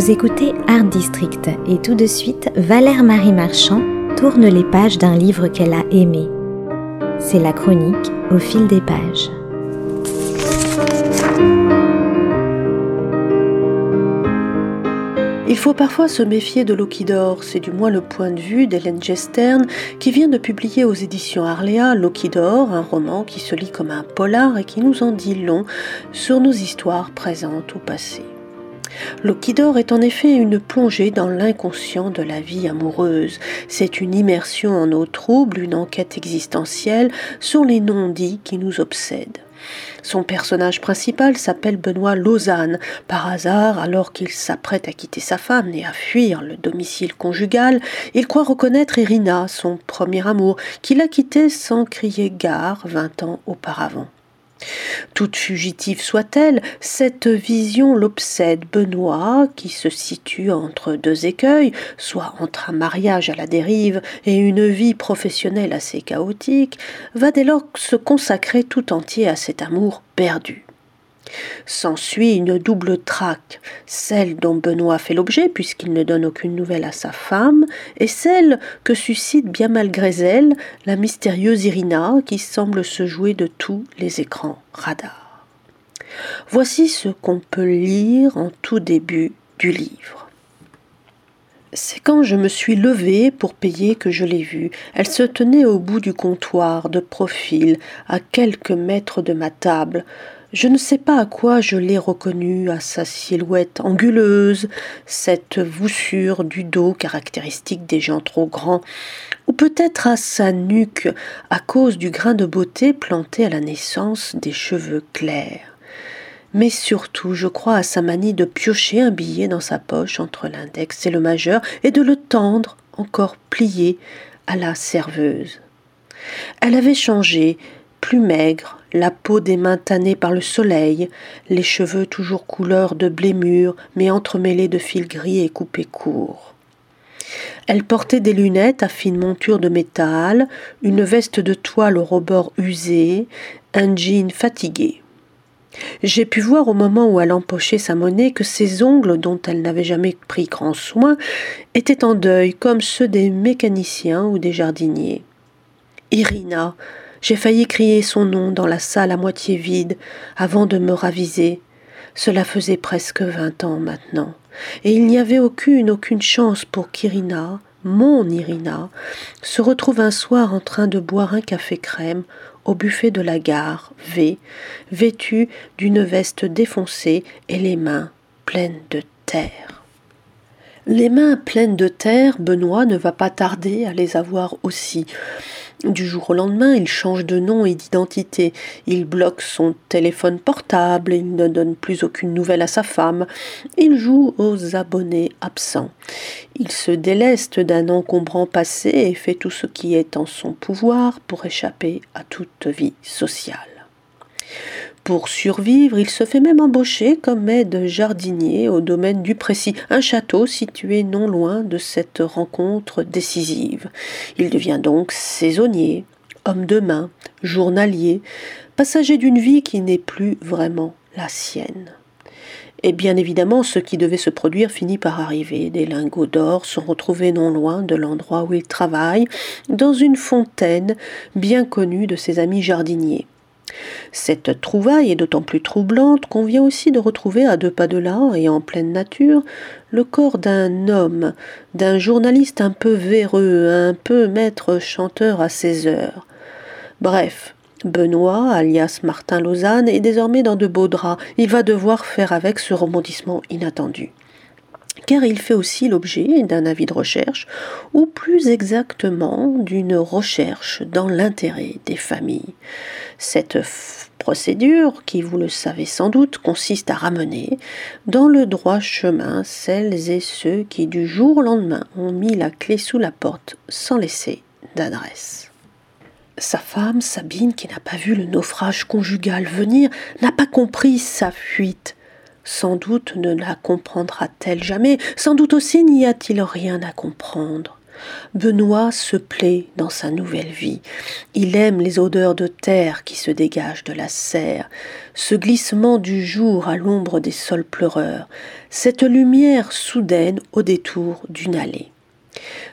Vous écoutez Art District et tout de suite, Valère Marie Marchand tourne les pages d'un livre qu'elle a aimé. C'est la chronique au fil des pages. Il faut parfois se méfier de qui dort, c'est du moins le point de vue d'Hélène Gestern qui vient de publier aux éditions Arléa qui dort, un roman qui se lit comme un polar et qui nous en dit long sur nos histoires présentes ou passées. Dort est en effet une plongée dans l'inconscient de la vie amoureuse. C'est une immersion en eau trouble, une enquête existentielle sur les non-dits qui nous obsèdent. Son personnage principal s'appelle Benoît Lausanne. Par hasard, alors qu'il s'apprête à quitter sa femme et à fuir le domicile conjugal, il croit reconnaître Irina, son premier amour, qu'il a quitté sans crier gare vingt ans auparavant. Toute fugitive soit-elle, cette vision l'obsède Benoît, qui se situe entre deux écueils, soit entre un mariage à la dérive et une vie professionnelle assez chaotique, va dès lors se consacrer tout entier à cet amour perdu. S'ensuit une double traque, celle dont Benoît fait l'objet puisqu'il ne donne aucune nouvelle à sa femme, et celle que suscite bien malgré elle la mystérieuse Irina qui semble se jouer de tous les écrans radars. Voici ce qu'on peut lire en tout début du livre. C'est quand je me suis levée pour payer que je l'ai vue. Elle se tenait au bout du comptoir, de profil, à quelques mètres de ma table. Je ne sais pas à quoi je l'ai reconnue, à sa silhouette anguleuse, cette voussure du dos caractéristique des gens trop grands, ou peut-être à sa nuque, à cause du grain de beauté planté à la naissance des cheveux clairs. Mais surtout, je crois à sa manie de piocher un billet dans sa poche entre l'index et le majeur et de le tendre, encore plié, à la serveuse. Elle avait changé, plus maigre, la peau des mains tannées par le soleil, les cheveux toujours couleur de blé mûr, mais entremêlés de fils gris et coupés courts. Elle portait des lunettes à fine monture de métal, une veste de toile au rebord usé, un jean fatigué. J'ai pu voir au moment où elle empochait sa monnaie que ses ongles, dont elle n'avait jamais pris grand soin, étaient en deuil comme ceux des mécaniciens ou des jardiniers. Irina, j'ai failli crier son nom dans la salle à moitié vide avant de me raviser. Cela faisait presque vingt ans maintenant, et il n'y avait aucune, aucune chance pour qu'Irina, mon Irina, se retrouve un soir en train de boire un café crème au buffet de la gare, V, vêtue d'une veste défoncée et les mains pleines de terre. Les mains pleines de terre, Benoît ne va pas tarder à les avoir aussi. Du jour au lendemain, il change de nom et d'identité. Il bloque son téléphone portable, il ne donne plus aucune nouvelle à sa femme. Il joue aux abonnés absents. Il se déleste d'un encombrant passé et fait tout ce qui est en son pouvoir pour échapper à toute vie sociale. Pour survivre, il se fait même embaucher comme aide jardinier au domaine du Précis, un château situé non loin de cette rencontre décisive. Il devient donc saisonnier, homme de main, journalier, passager d'une vie qui n'est plus vraiment la sienne. Et bien évidemment, ce qui devait se produire finit par arriver. Des lingots d'or sont retrouvés non loin de l'endroit où il travaille, dans une fontaine bien connue de ses amis jardiniers. Cette trouvaille est d'autant plus troublante qu'on vient aussi de retrouver à deux pas de là et en pleine nature le corps d'un homme, d'un journaliste un peu véreux, un peu maître chanteur à ses heures. Bref, Benoît, alias Martin Lausanne, est désormais dans de beaux draps. Il va devoir faire avec ce rebondissement inattendu car il fait aussi l'objet d'un avis de recherche, ou plus exactement d'une recherche dans l'intérêt des familles. Cette procédure, qui vous le savez sans doute, consiste à ramener dans le droit chemin celles et ceux qui du jour au lendemain ont mis la clé sous la porte sans laisser d'adresse. Sa femme, Sabine, qui n'a pas vu le naufrage conjugal venir, n'a pas compris sa fuite sans doute ne la comprendra-t-elle jamais, sans doute aussi n'y a-t-il rien à comprendre. Benoît se plaît dans sa nouvelle vie. Il aime les odeurs de terre qui se dégagent de la serre, ce glissement du jour à l'ombre des sols pleureurs, cette lumière soudaine au détour d'une allée.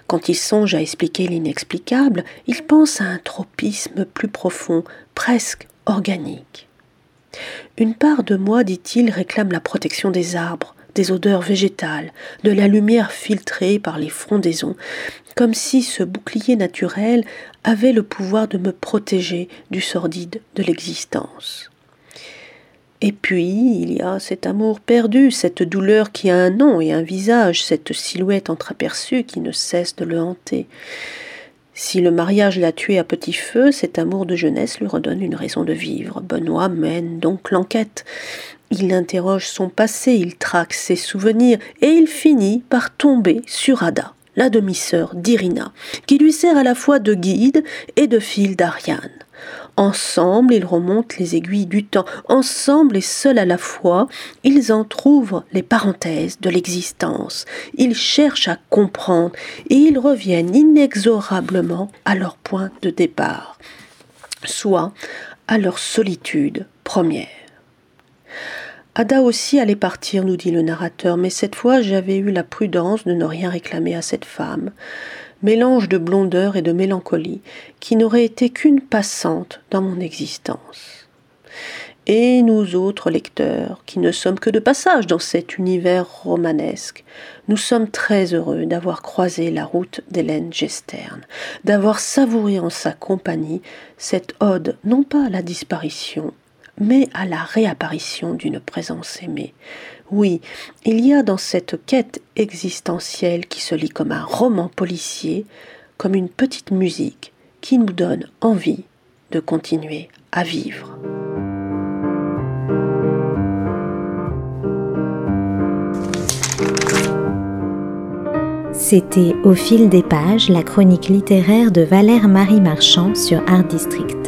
Quand il songe à expliquer l'inexplicable, il pense à un tropisme plus profond, presque organique. Une part de moi, dit-il, réclame la protection des arbres, des odeurs végétales, de la lumière filtrée par les frondaisons, comme si ce bouclier naturel avait le pouvoir de me protéger du sordide de l'existence. Et puis, il y a cet amour perdu, cette douleur qui a un nom et un visage, cette silhouette entreaperçue qui ne cesse de le hanter. Si le mariage l'a tué à petit feu, cet amour de jeunesse lui redonne une raison de vivre. Benoît mène donc l'enquête. Il interroge son passé, il traque ses souvenirs, et il finit par tomber sur Ada, la demi-sœur d'Irina, qui lui sert à la fois de guide et de fil d'Ariane. Ensemble, ils remontent les aiguilles du temps. Ensemble et seuls à la fois, ils en trouvent les parenthèses de l'existence. Ils cherchent à comprendre et ils reviennent inexorablement à leur point de départ, soit à leur solitude première. Ada aussi allait partir, nous dit le narrateur, mais cette fois j'avais eu la prudence de ne rien réclamer à cette femme mélange de blondeur et de mélancolie, qui n'aurait été qu'une passante dans mon existence. Et nous autres lecteurs, qui ne sommes que de passage dans cet univers romanesque, nous sommes très heureux d'avoir croisé la route d'Hélène Gestern, d'avoir savouré en sa compagnie cette ode non pas à la disparition, mais à la réapparition d'une présence aimée, oui, il y a dans cette quête existentielle qui se lit comme un roman policier, comme une petite musique qui nous donne envie de continuer à vivre. C'était Au fil des pages, la chronique littéraire de Valère Marie Marchand sur Art District.